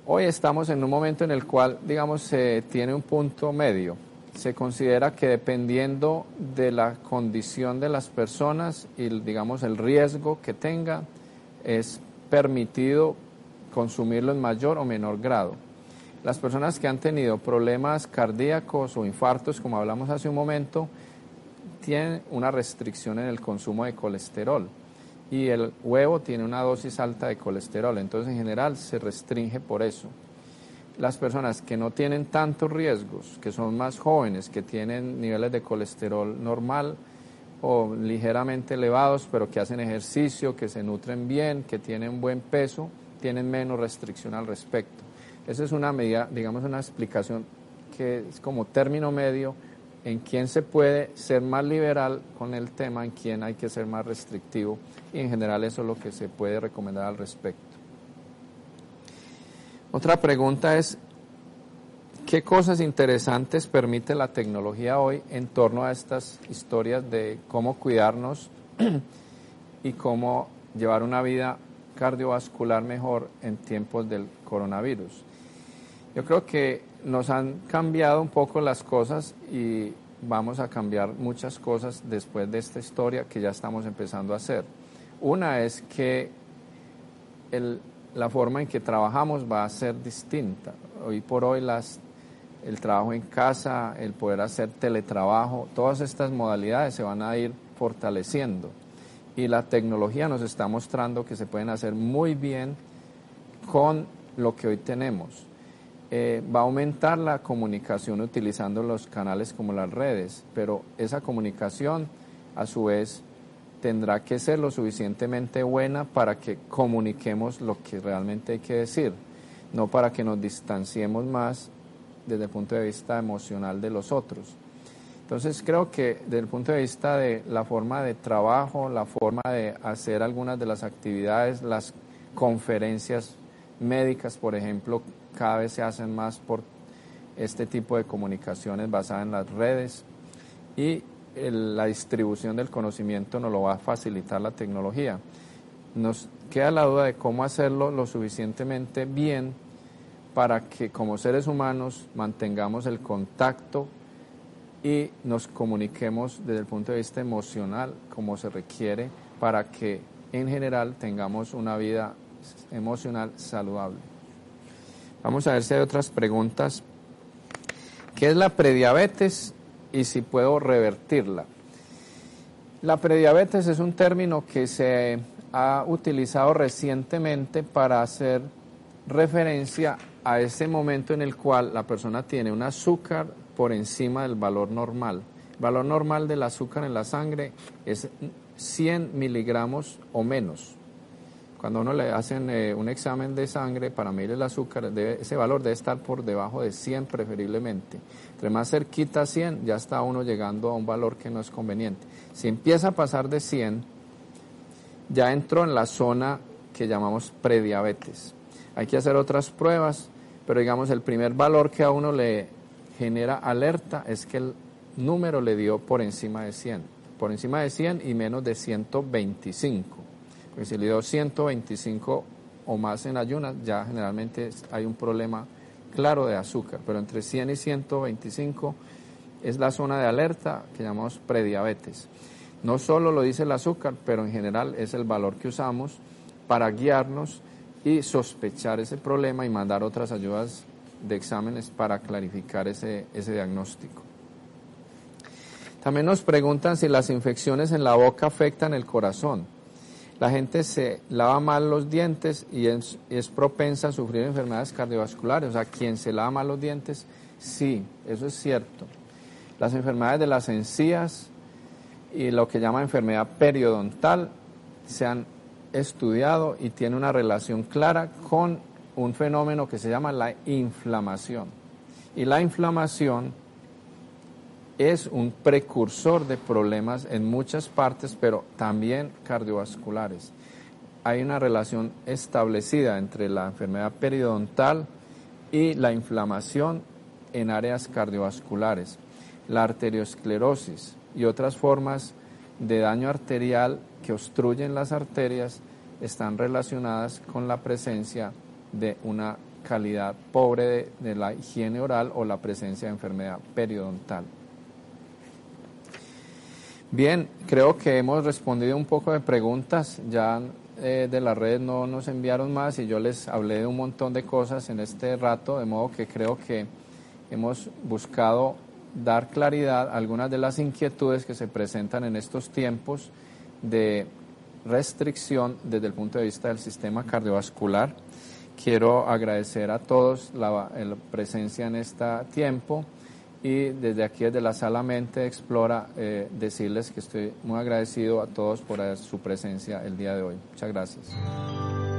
Hoy estamos en un momento en el cual, digamos, se tiene un punto medio. Se considera que dependiendo de la condición de las personas y, digamos, el riesgo que tenga, es permitido consumirlo en mayor o menor grado. Las personas que han tenido problemas cardíacos o infartos, como hablamos hace un momento, tienen una restricción en el consumo de colesterol y el huevo tiene una dosis alta de colesterol, entonces en general se restringe por eso. Las personas que no tienen tantos riesgos, que son más jóvenes, que tienen niveles de colesterol normal o ligeramente elevados, pero que hacen ejercicio, que se nutren bien, que tienen buen peso, tienen menos restricción al respecto. Esa es una medida, digamos, una explicación que es como término medio en quién se puede ser más liberal con el tema, en quién hay que ser más restrictivo y en general eso es lo que se puede recomendar al respecto. Otra pregunta es, ¿qué cosas interesantes permite la tecnología hoy en torno a estas historias de cómo cuidarnos y cómo llevar una vida cardiovascular mejor en tiempos del coronavirus? Yo creo que nos han cambiado un poco las cosas y vamos a cambiar muchas cosas después de esta historia que ya estamos empezando a hacer. Una es que la forma en que trabajamos va a ser distinta. Hoy por hoy el trabajo en casa, el poder hacer teletrabajo, todas estas modalidades se van a ir fortaleciendo. Y la tecnología nos está mostrando que se pueden hacer muy bien con lo que hoy tenemos. Eh, va a aumentar la comunicación utilizando los canales como las redes, pero esa comunicación a su vez tendrá que ser lo suficientemente buena para que comuniquemos lo que realmente hay que decir, no para que nos distanciemos más desde el punto de vista emocional de los otros. Entonces creo que desde el punto de vista de la forma de trabajo, la forma de hacer algunas de las actividades, las conferencias médicas, por ejemplo, cada vez se hacen más por este tipo de comunicaciones basadas en las redes y la distribución del conocimiento nos lo va a facilitar la tecnología. Nos queda la duda de cómo hacerlo lo suficientemente bien para que como seres humanos mantengamos el contacto y nos comuniquemos desde el punto de vista emocional como se requiere para que en general tengamos una vida emocional saludable. Vamos a ver si hay otras preguntas. ¿Qué es la prediabetes y si puedo revertirla? La prediabetes es un término que se ha utilizado recientemente para hacer referencia a ese momento en el cual la persona tiene un azúcar por encima del valor normal. El valor normal del azúcar en la sangre es 100 miligramos o menos. Cuando uno le hacen eh, un examen de sangre para medir el azúcar, ese valor debe estar por debajo de 100 preferiblemente. Entre más cerquita a 100, ya está uno llegando a un valor que no es conveniente. Si empieza a pasar de 100, ya entró en la zona que llamamos prediabetes. Hay que hacer otras pruebas, pero digamos el primer valor que a uno le genera alerta es que el número le dio por encima de 100, por encima de 100 y menos de 125 porque si le dio 125 o más en ayunas, ya generalmente hay un problema claro de azúcar, pero entre 100 y 125 es la zona de alerta que llamamos prediabetes. No solo lo dice el azúcar, pero en general es el valor que usamos para guiarnos y sospechar ese problema y mandar otras ayudas de exámenes para clarificar ese, ese diagnóstico. También nos preguntan si las infecciones en la boca afectan el corazón la gente se lava mal los dientes y es, propensa a sufrir enfermedades cardiovasculares. O sea, quien se lava mal los dientes, sí, eso es cierto. Las enfermedades de las encías y lo que llama enfermedad periodontal se han estudiado y tiene una relación clara con un fenómeno que se llama la inflamación. Y la inflamación es un precursor de problemas en muchas partes, pero también cardiovasculares. Hay una relación establecida entre la enfermedad periodontal y la inflamación en áreas cardiovasculares, la arteriosclerosis y otras formas de daño arterial que obstruyen las arterias están relacionadas con la presencia de una calidad pobre de, de la higiene oral o la presencia de enfermedad periodontal. Bien, creo que hemos respondido un poco de preguntas. Ya eh, de las redes no nos enviaron más y yo les hablé de un montón de cosas en este rato, de modo que creo que hemos buscado dar claridad a algunas de las inquietudes que se presentan en estos tiempos de restricción desde el punto de vista del sistema cardiovascular. Quiero agradecer a todos la, la presencia en este tiempo y desde aquí, desde la sala Mente Explora, eh, decirles que estoy muy agradecido a todos por su presencia el día de hoy. Muchas gracias.